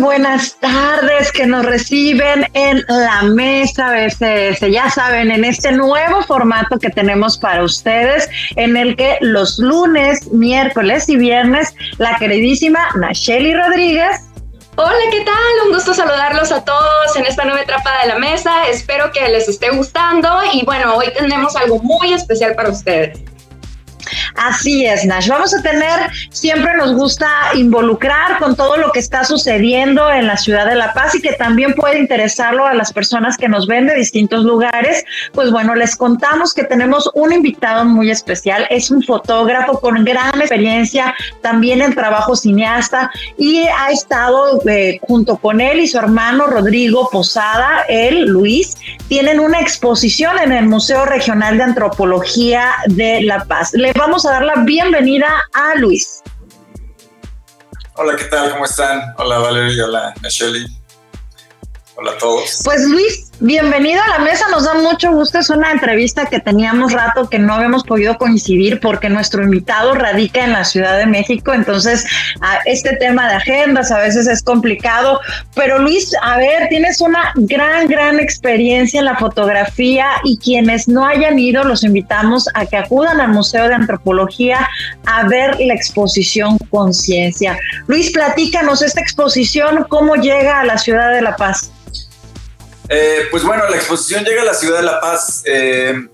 buenas tardes que nos reciben en la mesa BCS. Ya saben, en este nuevo formato que tenemos para ustedes, en el que los lunes, miércoles y viernes, la queridísima Nacheli Rodríguez Hola, ¿qué tal? Un gusto saludarlos a todos en esta nueva etapa de la mesa. Espero que les esté gustando y bueno, hoy tenemos algo muy especial para ustedes. Así es, Nash. Vamos a tener, siempre nos gusta involucrar con todo lo que está sucediendo en la ciudad de La Paz y que también puede interesarlo a las personas que nos ven de distintos lugares. Pues bueno, les contamos que tenemos un invitado muy especial. Es un fotógrafo con gran experiencia también en trabajo cineasta y ha estado eh, junto con él y su hermano Rodrigo Posada, él, Luis, tienen una exposición en el Museo Regional de Antropología de La Paz. Le vamos a dar la bienvenida a Luis. Hola, ¿qué tal? ¿Cómo están? Hola Valeria, hola Michelle. Hola a todos. Pues Luis, Bienvenido a la mesa, nos da mucho gusto. Es una entrevista que teníamos rato que no habíamos podido coincidir porque nuestro invitado radica en la Ciudad de México. Entonces, este tema de agendas a veces es complicado. Pero Luis, a ver, tienes una gran, gran experiencia en la fotografía y quienes no hayan ido, los invitamos a que acudan al Museo de Antropología a ver la exposición Conciencia. Luis, platícanos esta exposición, cómo llega a la ciudad de La Paz. Eh, pues bueno, la exposición llega a la ciudad de La Paz. Eh,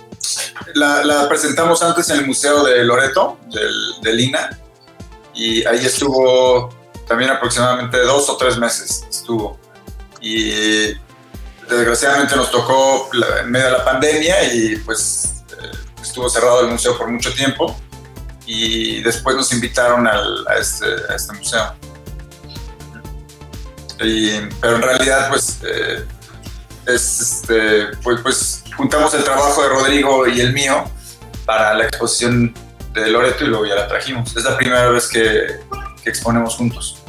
la, presentamos antes en el Museo de Loreto, del, de Lina, y ahí estuvo también aproximadamente dos o tres meses estuvo. Y desgraciadamente nos tocó en medio de la pandemia y pues eh, estuvo cerrado el museo por mucho tiempo y después nos invitaron este, a, este, museo. pero en realidad pues este, pues, pues juntamos el trabajo de Rodrigo y el mío para la exposición de Loreto y luego ya la trajimos. Es la primera vez que, exponemos juntos.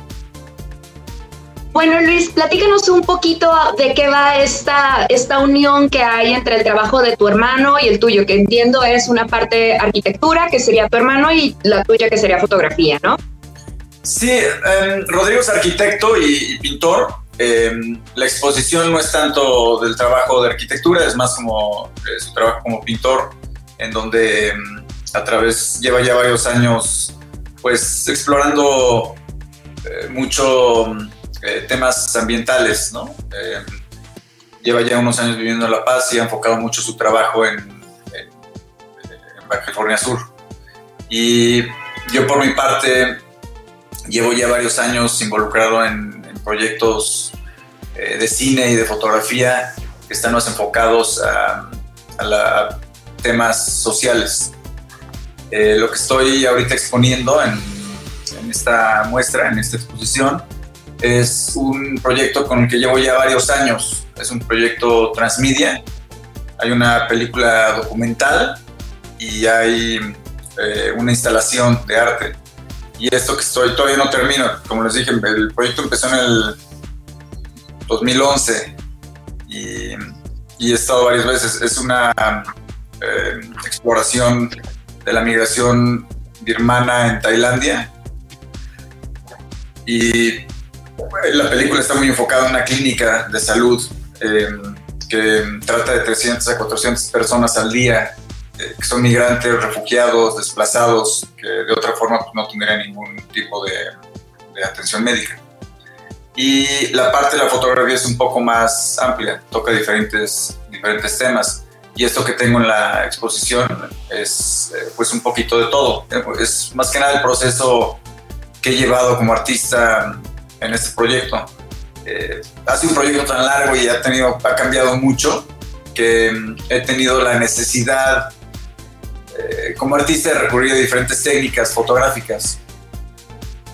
Bueno, Luis, platícanos un poquito de qué va esta, esta unión que hay entre el trabajo de tu hermano y el tuyo, que entiendo es una parte arquitectura, que sería tu hermano, y la tuya, que sería fotografía, ¿no? Sí, em, Rodrigo es arquitecto y pintor, Em, la exposición no es tanto del trabajo de arquitectura, es más como eh, su trabajo como pintor, en donde em, a través, lleva ya varios años, pues explorando eh, mucho eh, temas ambientales, ¿no? Em, lleva ya unos años viviendo en La Paz y ha enfocado mucho su trabajo en, en, Baja California Sur. Y yo por mi parte llevo ya varios años involucrado en proyectos eh, de cine y de fotografía que están más enfocados a, temas sociales. Eh, lo que estoy ahorita exponiendo en, esta muestra, en esta exposición, es un proyecto con el que llevo ya varios años. Es un proyecto transmedia. Hay una película documental y hay eh, una instalación de arte y esto que estoy todavía no termino. Como les dije, el proyecto empezó en el 2011 y, he estado varias veces. Es una eh, exploración de la migración birmana en Tailandia y la película está muy enfocada en una clínica de salud eh, que trata de 300 a 400 personas al día que son migrantes, refugiados, desplazados, que de otra forma pues, no tendrían ningún tipo de, atención médica. Y la parte de la fotografía es un poco más amplia, toca diferentes, diferentes temas. Y esto que tengo en la exposición es eh, pues un poquito de todo. Es más que nada el proceso que he llevado como artista en este proyecto. Eh, ha sido un proyecto tan largo y ha, tenido, ha cambiado mucho que mm, he tenido la necesidad eh, como artista he recurrido a diferentes técnicas fotográficas.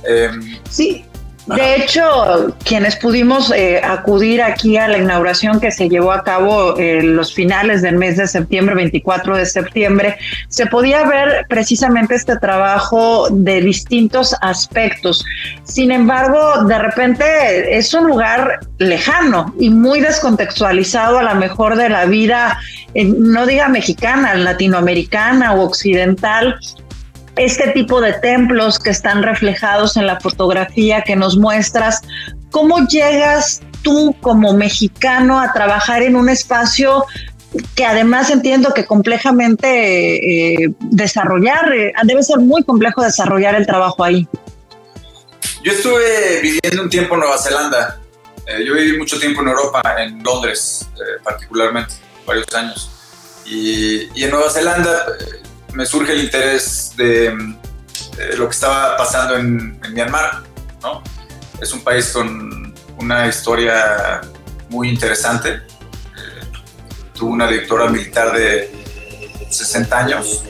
Em, sí, de hecho, quienes pudimos eh, acudir aquí a la inauguración que se llevó a cabo en los finales del mes de septiembre, 24 de septiembre, se podía ver precisamente este trabajo de distintos aspectos. Sin embargo, de repente es un lugar lejano y muy descontextualizado a lo mejor de la vida, no diga mexicana, latinoamericana o occidental, este tipo de templos que están reflejados en la fotografía que nos muestras, ¿cómo llegas tú como mexicano a trabajar en un espacio que además entiendo que complejamente eh, desarrollar, eh, debe ser muy complejo desarrollar el trabajo ahí. Yo estuve viviendo un tiempo en Nueva Zelanda. Eh, yo viví mucho tiempo en Europa, en Londres particularmente, varios años. Y, y en Nueva Zelanda me surge el interés de, lo que estaba pasando en, Myanmar. ¿no? Es un país con una historia muy interesante tuvo una directora militar de 60 años.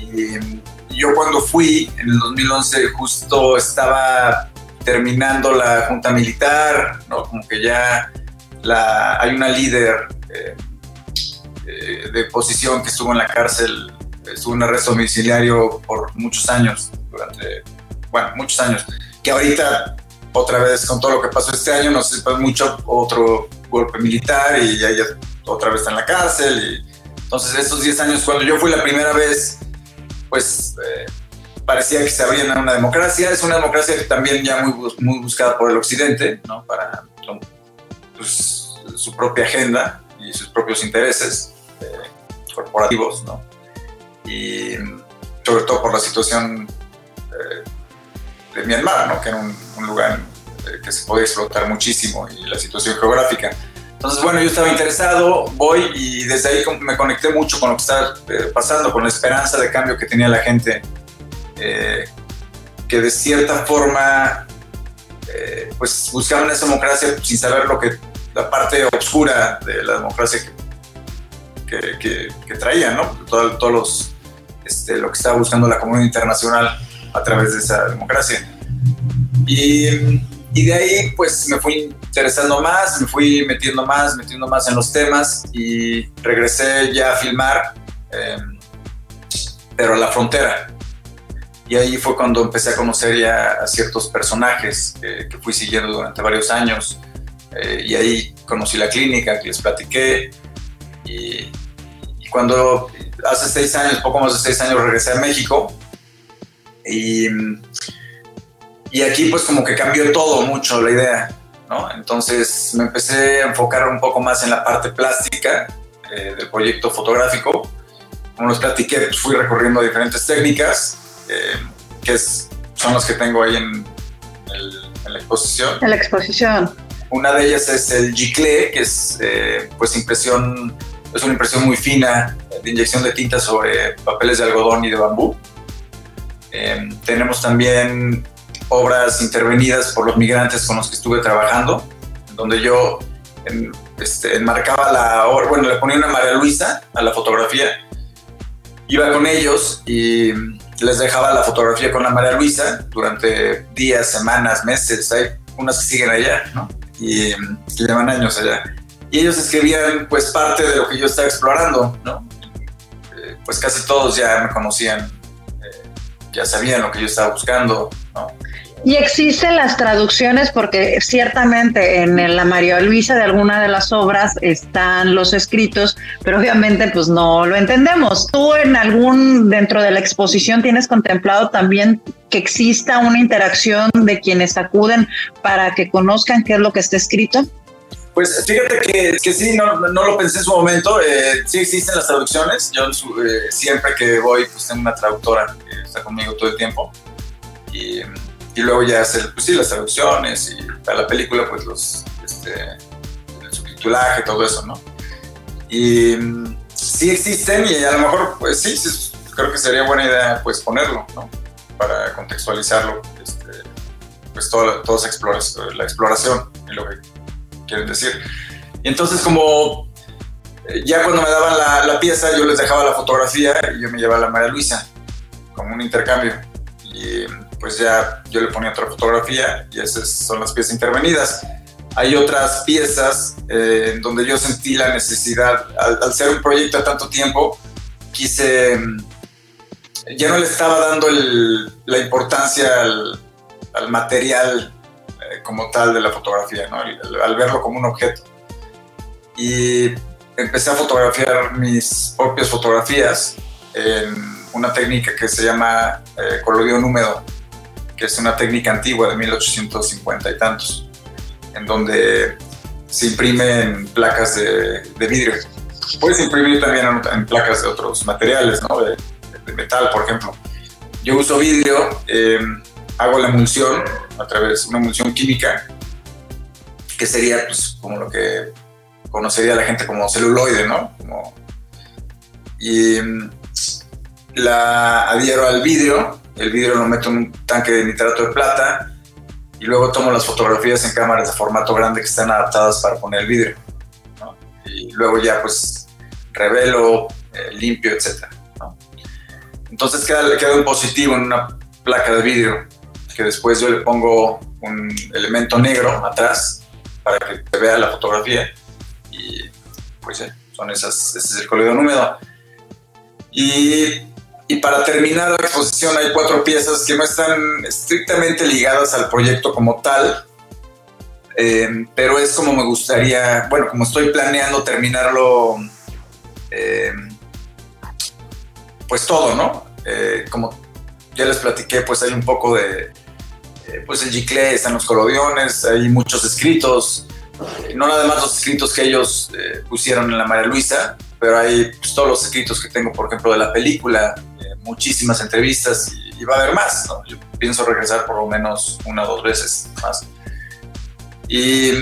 Y, yo cuando fui, en el 2011, justo estaba terminando la junta militar, ¿no? como que ya la, hay una líder eh, eh, de posición que estuvo en la cárcel, estuvo en arresto domiciliario por muchos años, durante, bueno, muchos años, que ahorita otra vez con todo lo que pasó este año nos sé, mucho otro golpe militar y ya, ya otra vez está en la cárcel. Entonces, estos 10 años, cuando yo fui la primera vez, pues eh, parecía que se abría una democracia. Es una democracia que también ya muy, muy buscada por el Occidente, ¿no? Para pues, su propia agenda y sus propios intereses eh, corporativos, ¿no? Y sobre todo por la situación eh, de Myanmar, ¿no? Que era un, un lugar que se podía explotar muchísimo y la situación geográfica. Entonces, bueno, yo estaba interesado, voy y desde ahí me conecté mucho con lo que estaba eh, pasando, con la esperanza de cambio que tenía la gente, eh, que de cierta forma, eh, pues buscaban esa democracia sin saber lo que, la parte oscura de la democracia que, que, traía, ¿no? Todo, todos los, este, lo que estaba buscando la comunidad internacional a través de esa democracia. Y y de ahí pues me fui interesando más, me fui metiendo más, metiendo más en los temas y regresé ya a filmar, em, pero a la frontera. Y ahí fue cuando empecé a conocer ya a ciertos personajes que, fui siguiendo durante varios años. Eh, y ahí conocí la clínica, que les platiqué. Y, y, cuando hace seis años, poco más de seis años, regresé a México. Y y aquí pues como que cambió todo mucho la idea, ¿no? Entonces me empecé a enfocar un poco más en la parte plástica eh, del proyecto fotográfico. Como les platiqué, pues, fui recorriendo diferentes técnicas, eh, que es, son las que tengo ahí en, la exposición. En la exposición. Una de ellas es el Giclé, que es eh, pues impresión, es una impresión muy fina de inyección de tinta sobre papeles de algodón y de bambú. tenemos también obras intervenidas por los migrantes con los que estuve trabajando, donde yo este, enmarcaba la obra, bueno, le ponía una María Luisa a la fotografía, iba con ellos y les dejaba la fotografía con la María Luisa durante días, semanas, meses, hay unas que siguen allá, ¿no? Y, llevan años allá. Ellos escribían pues parte de lo que yo estaba explorando, ¿no? Eh, pues casi todos ya me conocían, eh, ya sabían lo que yo estaba buscando, ¿no? Y existen las traducciones porque ciertamente en la María Luisa de alguna de las obras están los escritos, pero obviamente pues no lo entendemos. ¿Tú en algún, dentro de la exposición, tienes contemplado también que exista una interacción de quienes acuden para que conozcan qué es lo que está escrito? Pues fíjate que, que sí, no, no, lo pensé en su momento. Eh, sí existen las traducciones. Yo eh, siempre que voy, pues tengo una traductora que está conmigo todo el tiempo. Y y luego ya hacer, pues sí, las traducciones y para la película, pues los, este, el subtitulaje, todo eso, ¿no? Y sí existen y a lo mejor, pues sí, creo que sería buena idea, pues ponerlo, ¿no? Para contextualizarlo, este, pues toda, toda esa la exploración y lo que quieren decir. Y entonces como eh, ya cuando me daban la, la, pieza, yo les dejaba la fotografía y yo me llevaba la María Luisa, como un intercambio. Y pues ya yo le ponía otra fotografía y esas son las piezas intervenidas. Hay otras piezas eh, en donde yo sentí la necesidad, al, ser un proyecto a tanto tiempo, quise, ya no le estaba dando la importancia al, material eh, como tal de la fotografía, ¿no? al, verlo como un objeto. Y empecé a fotografiar mis propias fotografías en una técnica que se llama eh, colodión húmedo que es una técnica antigua de 1850 y tantos. en donde se imprimen placas de, vidrio. Puedes imprimir también en, placas de otros materiales, ¿no? de, metal, por ejemplo. Yo uso vidrio, eh, hago la emulsión a través de una emulsión química, que sería pues, como lo que conocería la gente como celuloide, ¿no? y mm, la adhiero al vidrio, el vidrio lo meto en un tanque de nitrato de plata y luego tomo las fotografías en cámaras de formato grande que están adaptadas para poner el vidrio. Y luego ya pues revelo, eh, limpio, etc. Entonces queda, queda un positivo en una placa de vidrio que después yo le pongo un elemento negro atrás para que se vea la fotografía y pues son esas, ese es el color húmedo. Y y para terminar la exposición hay cuatro piezas que no están estrictamente ligadas al proyecto como tal, eh, pero es como me gustaría, bueno, como estoy planeando terminarlo, eh, pues todo, ¿no? Eh, como ya les platiqué, pues hay un poco de, pues el Gicle, están los colodiones, hay muchos escritos, no nada más los escritos que ellos pusieron en la María Luisa, pero hay pues, todos los escritos que tengo, por ejemplo, de la película, muchísimas entrevistas y, va a haber más. Yo pienso regresar por lo menos una o dos veces más. Y,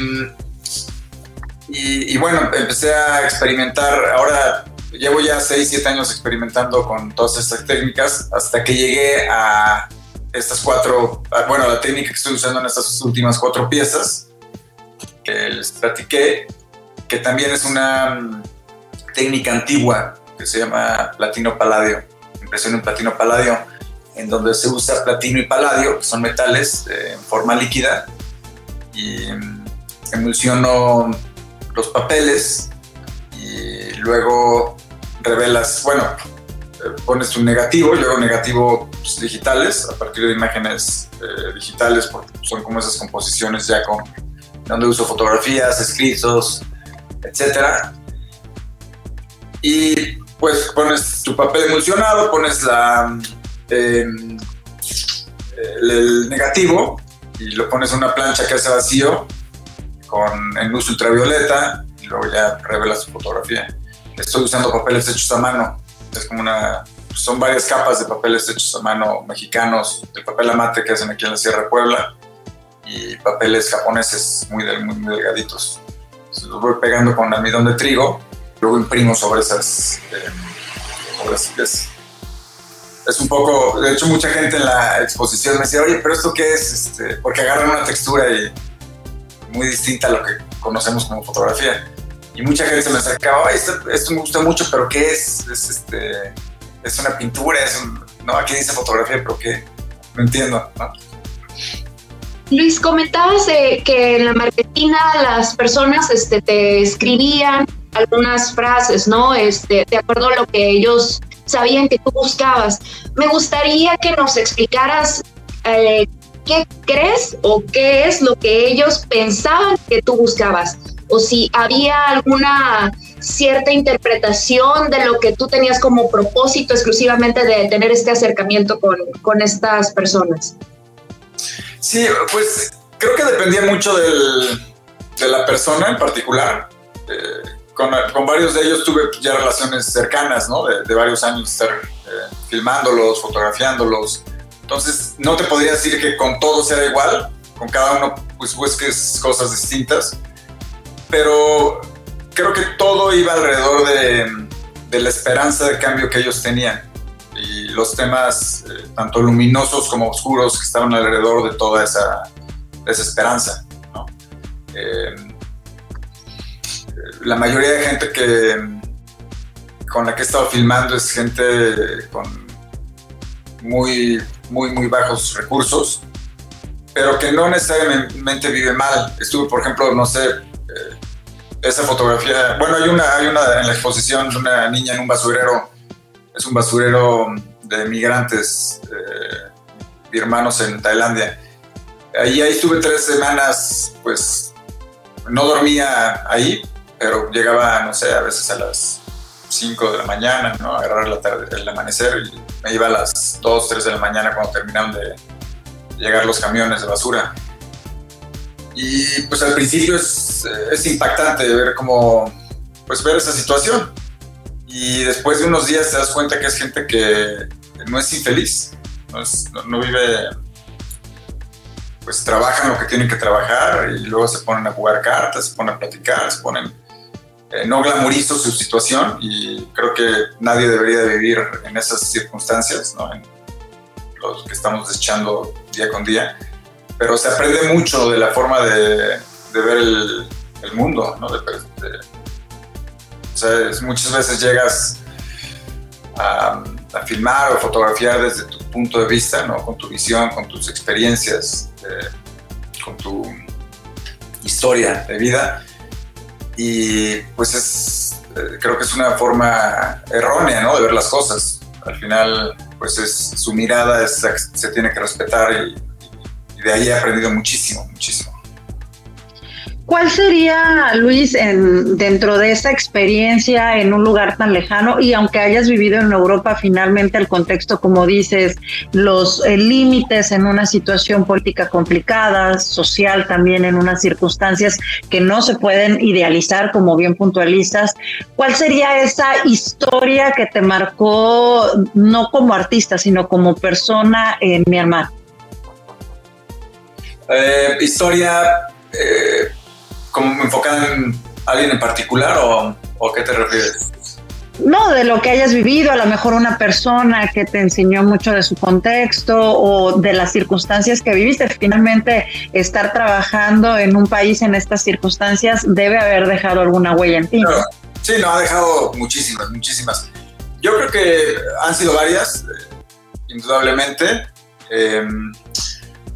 y, bueno, empecé a experimentar. Ahora llevo ya 6, 7 años experimentando con todas estas técnicas hasta que llegué a estas cuatro, bueno, la técnica que estoy usando en estas últimas cuatro piezas que les platiqué, que también es una mm, técnica antigua que se llama platino paladio impresión en platino paladio, en donde se usa platino y paladio, que son metales eh, en forma líquida, y mm, emulsiono los papeles y luego revelas, bueno, pones un negativo, yo hago negativo pues, digitales a partir de imágenes eh, digitales, porque son como esas composiciones ya con donde uso fotografías, escritos, etcétera. Y pues pones tu papel emulsionado, pones la, em, el, negativo y lo pones en una plancha que hace vacío con en luz ultravioleta y luego ya revelas tu fotografía. Estoy usando papeles hechos a mano. Es como una, son varias capas de papeles hechos a mano mexicanos, el papel amate que hacen aquí en la Sierra Puebla y papeles japoneses muy, muy, delgaditos. los voy pegando con almidón de trigo luego imprimo sobre esas, eh, es, es, un poco, de hecho mucha gente en la exposición me decía, oye, pero esto qué es, este, porque agarran una textura muy distinta a lo que conocemos como fotografía. Y mucha gente se me acercaba, esto, esto, me gusta mucho, pero ¿qué es? Es, este, es una pintura, es no, aquí dice fotografía, pero ¿qué? No entiendo, Luis, comentabas que en la marketina las personas este, te escribían algunas frases, ¿no? Este, de acuerdo a lo que ellos sabían que tú buscabas. Me gustaría que nos explicaras eh, qué crees o qué es lo que ellos pensaban que tú buscabas, o si había alguna cierta interpretación de lo que tú tenías como propósito exclusivamente de tener este acercamiento con, con estas personas. Sí, pues creo que dependía mucho del, de la persona en particular. Eh, con, con, varios de ellos tuve ya relaciones cercanas, ¿no? De, varios años estar eh, filmándolos, fotografiándolos. Entonces, no te podría decir que con todos era igual, con cada uno pues busques cosas distintas, pero creo que todo iba alrededor de, la esperanza de cambio que ellos tenían y los temas eh, tanto luminosos como oscuros que estaban alrededor de toda esa, esa esperanza. Eh, la mayoría de gente que con la que he estado filmando es gente con muy, muy, muy bajos recursos, pero que no necesariamente vive mal. Estuve, por ejemplo, no sé, esa fotografía, bueno, hay una, hay una en la exposición de una niña en un basurero, es un basurero de migrantes eh, birmanos en Tailandia. Ahí, ahí estuve tres semanas, pues no dormía ahí, pero llegaba, no sé, a veces a las 5 de la mañana, ¿no? Agarrar el amanecer y me iba a las 2, 3 de la mañana cuando terminaron de llegar los camiones de basura. Y pues al principio es, es impactante ver cómo, pues ver esa situación. Y después de unos días te das cuenta que es gente que no es infeliz, no, no, vive, pues trabajan lo que tienen que trabajar y luego se ponen a jugar cartas, se ponen a platicar, se ponen... Eh, no glamorizo su situación y creo que nadie debería vivir en esas circunstancias, ¿no? En los que estamos desechando día con día pero se aprende mucho de la forma de, ver el, mundo, ¿no? o sea, muchas veces llegas a, filmar o fotografiar desde tu punto de vista, ¿no? Con tu visión, con tus experiencias, eh, con tu historia de vida. Y pues es, eh, creo que es una forma errónea, ¿no? De ver las cosas. Al final, pues es, su mirada se tiene que respetar y, de ahí he aprendido muchísimo, muchísimo. ¿Cuál sería, Luis, en, dentro de esa experiencia en un lugar tan lejano y aunque hayas vivido en Europa, finalmente el contexto, como dices, los eh, límites en una situación política complicada, social también en unas circunstancias que no se pueden idealizar, como bien puntualizas, ¿cuál sería esa historia que te marcó no como artista, sino como persona en Myanmar? Eh, historia eh, como enfocada en alguien en particular o, qué te refieres? No, de lo que hayas vivido, a lo mejor una persona que te enseñó mucho de su contexto o de las circunstancias que viviste. Finalmente, estar trabajando en un país en estas circunstancias debe haber dejado alguna huella en ti. Sí, no, ha dejado muchísimas, muchísimas. Yo creo que han sido varias, eh, indudablemente. Eh,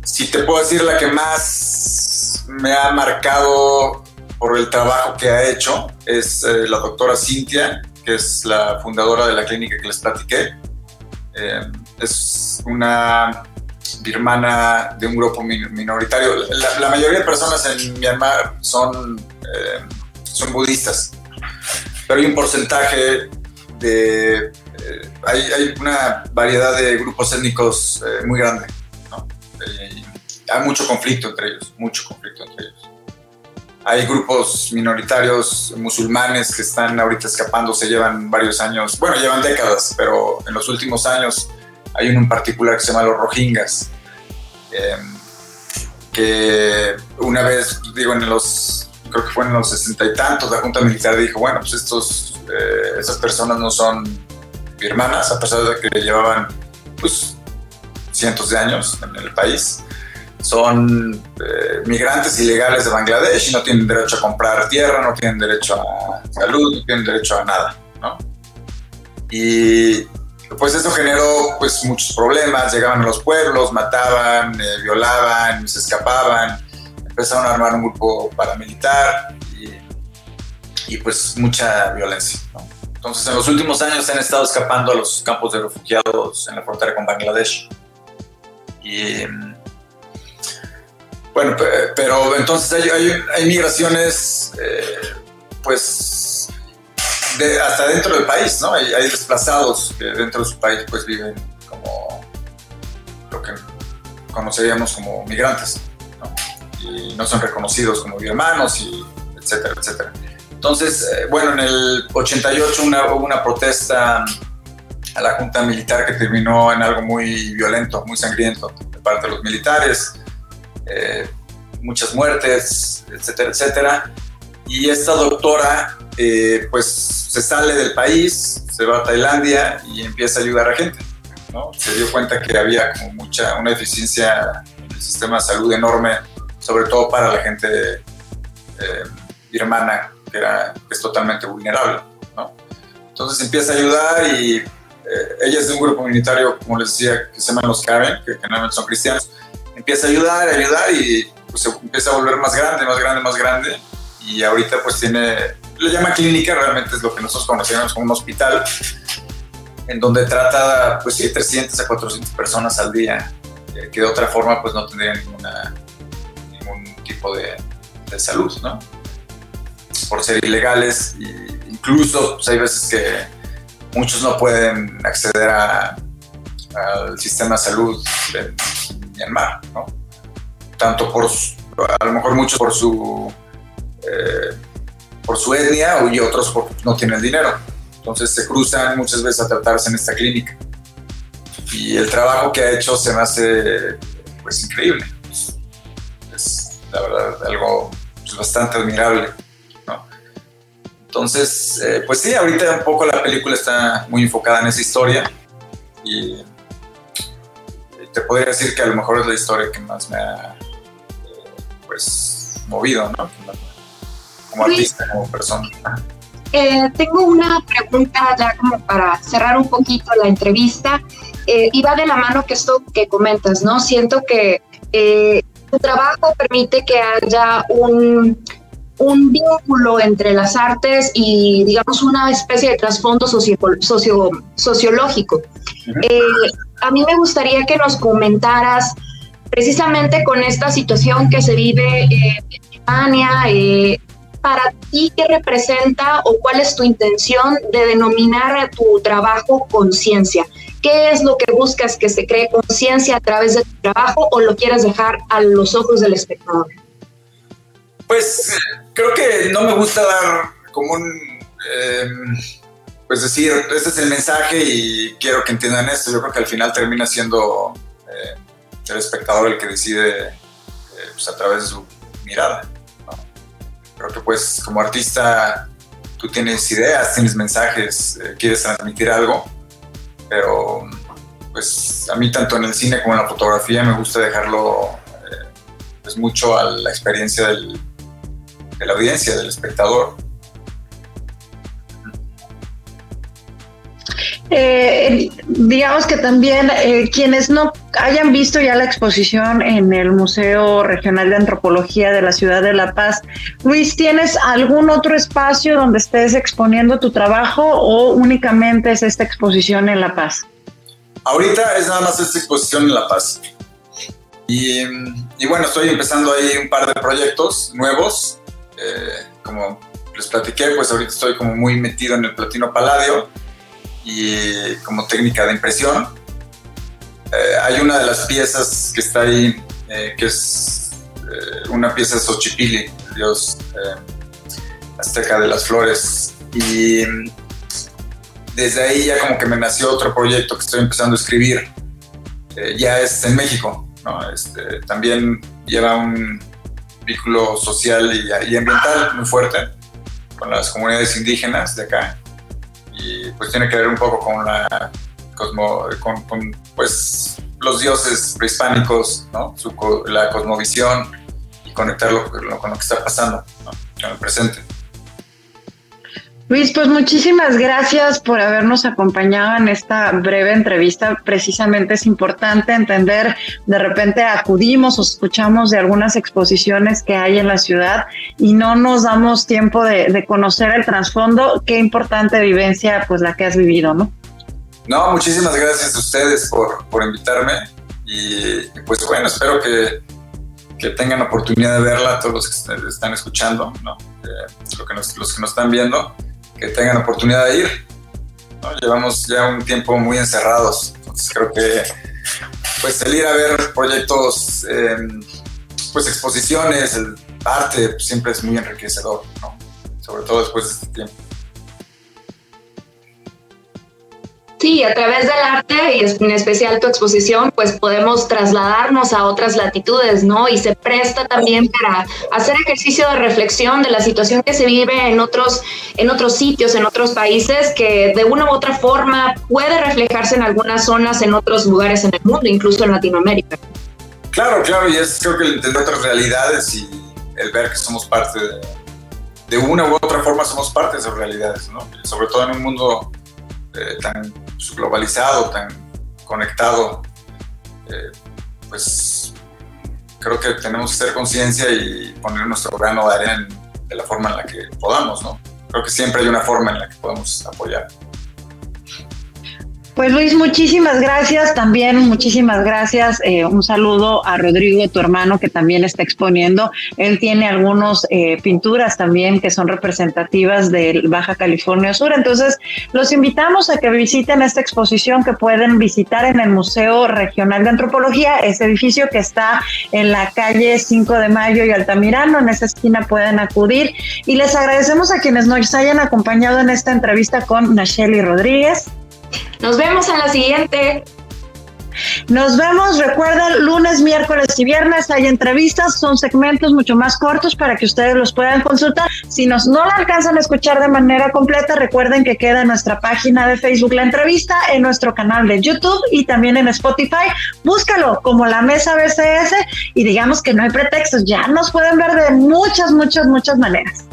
si te puedo decir la que más me ha marcado por el trabajo que ha hecho es eh, la doctora Cintia, que es la fundadora de la clínica que les platiqué. Eh, es una birmana de un grupo minoritario. La, mayoría de personas en Myanmar son, eh, son budistas, pero hay un porcentaje de... Hay, hay, una variedad de grupos étnicos muy grande hay mucho conflicto entre ellos, mucho conflicto entre ellos. Hay grupos minoritarios musulmanes que están ahorita escapando, se llevan varios años, bueno, llevan décadas, pero en los últimos años hay uno en particular que se llama los Rohingyas, em, que una vez, digo, en los, creo que fue en los sesenta y tantos, la Junta Militar dijo, bueno, pues estos, eh, esas personas no son birmanas, a pesar de que llevaban, pues, cientos de años en el país son eh, migrantes ilegales de Bangladesh y no tienen derecho a comprar tierra, no tienen derecho a salud, no tienen derecho a nada, ¿no? Y pues eso generó pues muchos problemas, llegaban a los pueblos, mataban, eh, violaban, se escapaban, empezaron a armar un grupo paramilitar y, y pues mucha violencia, ¿no? Entonces en los últimos años se han estado escapando a los campos de refugiados en la frontera con Bangladesh. Y bueno, pero entonces hay, migraciones, eh, pues, hasta dentro del país, ¿no? Hay, desplazados que dentro de su país, pues, viven como lo que conoceríamos como migrantes, ¿no? Y no son reconocidos como hermanos y etcétera, etcétera. Entonces, eh, bueno, en el 88 hubo una protesta a la Junta Militar que terminó en algo muy violento, muy sangriento de parte de los militares. Eh, muchas muertes, etcétera, etcétera. Y esta doctora, eh, pues, se sale del país, se va a Tailandia y empieza a ayudar a gente. ¿no? Se dio cuenta que había como mucha, una eficiencia en el sistema de salud enorme, sobre todo para la gente eh, birmana, que, era, es totalmente vulnerable. ¿no? Entonces empieza a ayudar y ella es de un grupo comunitario, como les decía, que se llaman los Karen, que generalmente son cristianos empieza a ayudar, a ayudar y pues, se empieza a volver más grande, más grande, más grande. Y ahorita pues tiene, le llama clínica, realmente es lo que nosotros conocemos como un hospital, en donde trata pues sí, 300 a 400 personas al día, eh, que de otra forma pues no tendrían ninguna, ningún tipo de, de salud, ¿no? Por ser ilegales, e incluso pues, hay veces que muchos no pueden acceder a, al sistema de salud de Myanmar, ¿no? tanto por a lo mejor muchos por su, eh, por su etnia y otros porque no tienen dinero. Entonces se cruzan muchas veces a tratarse en esta clínica. Y el trabajo que ha hecho se me hace pues increíble. Es, la verdad algo pues, bastante admirable. Entonces, eh, pues sí, ahorita un poco la película está muy enfocada en esa historia y te podría decir que a lo mejor es la historia que más me ha eh, pues movido, ¿no? Como artista, como persona. Eh, tengo una pregunta ya como para cerrar un poquito la entrevista eh, y va de la mano que esto que comentas, ¿no? Siento que tu trabajo permite que haya un, un vínculo entre las artes y, digamos, una especie de trasfondo socio, socio, sociológico. Eh, a mí me gustaría que nos comentaras precisamente con esta situación que se vive en Alemania, eh, para ti, ¿qué representa o cuál es tu intención de denominar a tu trabajo conciencia? ¿Qué es lo que buscas que se cree conciencia a través de tu trabajo o lo quieres dejar a los ojos del espectador? Pues creo que no me gusta dar como un... Em, pues decir, este es el mensaje y quiero que entiendan esto. Yo creo que al final termina siendo eh, el espectador el que decide eh, pues a través de su mirada. Creo que pues como artista tú tienes ideas, tienes mensajes, eh, quieres transmitir algo, pero pues a mí tanto en el cine como en la fotografía me gusta dejarlo pues mucho a la experiencia del, de la audiencia, del espectador. Eh, digamos que también eh, quienes no hayan visto ya la exposición en el Museo Regional de Antropología de la Ciudad de La Paz, Luis, ¿tienes algún otro espacio donde estés exponiendo tu trabajo o únicamente es esta exposición en La Paz? Ahorita es nada más esta exposición en La Paz. Y, y bueno, estoy empezando ahí un par de proyectos nuevos. Eh, como les platiqué, pues ahorita estoy como muy metido en el platino paladio y como técnica de impresión. Eh, hay una de las piezas que está ahí, eh, que es eh, una pieza de Xochipilli, el dios azteca de las flores. Y desde ahí ya como que me nació otro proyecto que estoy empezando a escribir. ya es en México, ¿no? este, también lleva un vínculo social y, ambiental muy fuerte con las comunidades indígenas de acá y pues tiene que ver un poco con la cosmo, con, pues los dioses prehispánicos, ¿no? la cosmovisión y conectarlo con lo, que está pasando ¿no? con el presente. Luis, pues muchísimas gracias por habernos acompañado en esta breve entrevista. Precisamente es importante entender, de repente acudimos o escuchamos de algunas exposiciones que hay en la ciudad y no nos damos tiempo de, conocer el trasfondo. Qué importante vivencia, pues la que has vivido, ¿no? No, muchísimas gracias a ustedes por, por invitarme y, pues bueno, espero que, que, tengan oportunidad de verla, todos los que están escuchando, ¿no? Eh, lo que los que nos están viendo que tengan oportunidad de ir. Llevamos ya un tiempo muy encerrados, entonces creo que pues salir a ver proyectos, em, pues exposiciones, el arte siempre es muy enriquecedor, sobre todo después de este tiempo. Sí, a través del arte y en especial tu exposición, pues podemos trasladarnos a otras latitudes, ¿no? Y se presta también para hacer ejercicio de reflexión de la situación que se vive en otros, en otros sitios, en otros países, que de una u otra forma puede reflejarse en algunas zonas, en otros lugares en el mundo, incluso en Latinoamérica. Claro, claro, y es creo que el entender otras realidades y el ver que somos parte de, de una u otra forma, somos parte de esas realidades, ¿no? Sobre todo en un mundo eh, tan globalizado, tan conectado, eh, pues creo que tenemos que ser conciencia y poner nuestro grano de arena de la forma en la que podamos, ¿no? Creo que siempre hay una forma en la que podemos apoyar. Pues Luis, muchísimas gracias. También muchísimas gracias. Eh, un saludo a Rodrigo, tu hermano, que también está exponiendo. Él tiene algunas eh, pinturas también que son representativas de Baja California Sur. Entonces, los invitamos a que visiten esta exposición que pueden visitar en el Museo Regional de Antropología, ese edificio que está en la calle 5 de Mayo y Altamirano. En esa esquina pueden acudir. Y les agradecemos a quienes nos hayan acompañado en esta entrevista con Nacheli Rodríguez. Nos vemos en la siguiente. Nos vemos, recuerden, lunes, miércoles y viernes hay entrevistas, son segmentos mucho más cortos para que ustedes los puedan consultar. Si nos no la alcanzan a escuchar de manera completa, recuerden que queda en nuestra página de Facebook la entrevista, en nuestro canal de YouTube y también en Spotify. Búscalo como la mesa BCS y digamos que no hay pretextos, ya nos pueden ver de muchas, muchas, muchas maneras.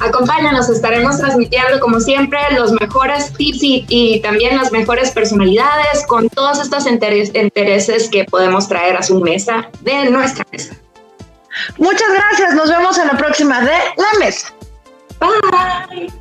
Acompáñanos, estaremos transmitiendo como siempre los mejores tips y, también las mejores personalidades con todos estos intereses que podemos traer a su mesa de nuestra mesa. Muchas gracias, nos vemos en la próxima de La Mesa. Bye.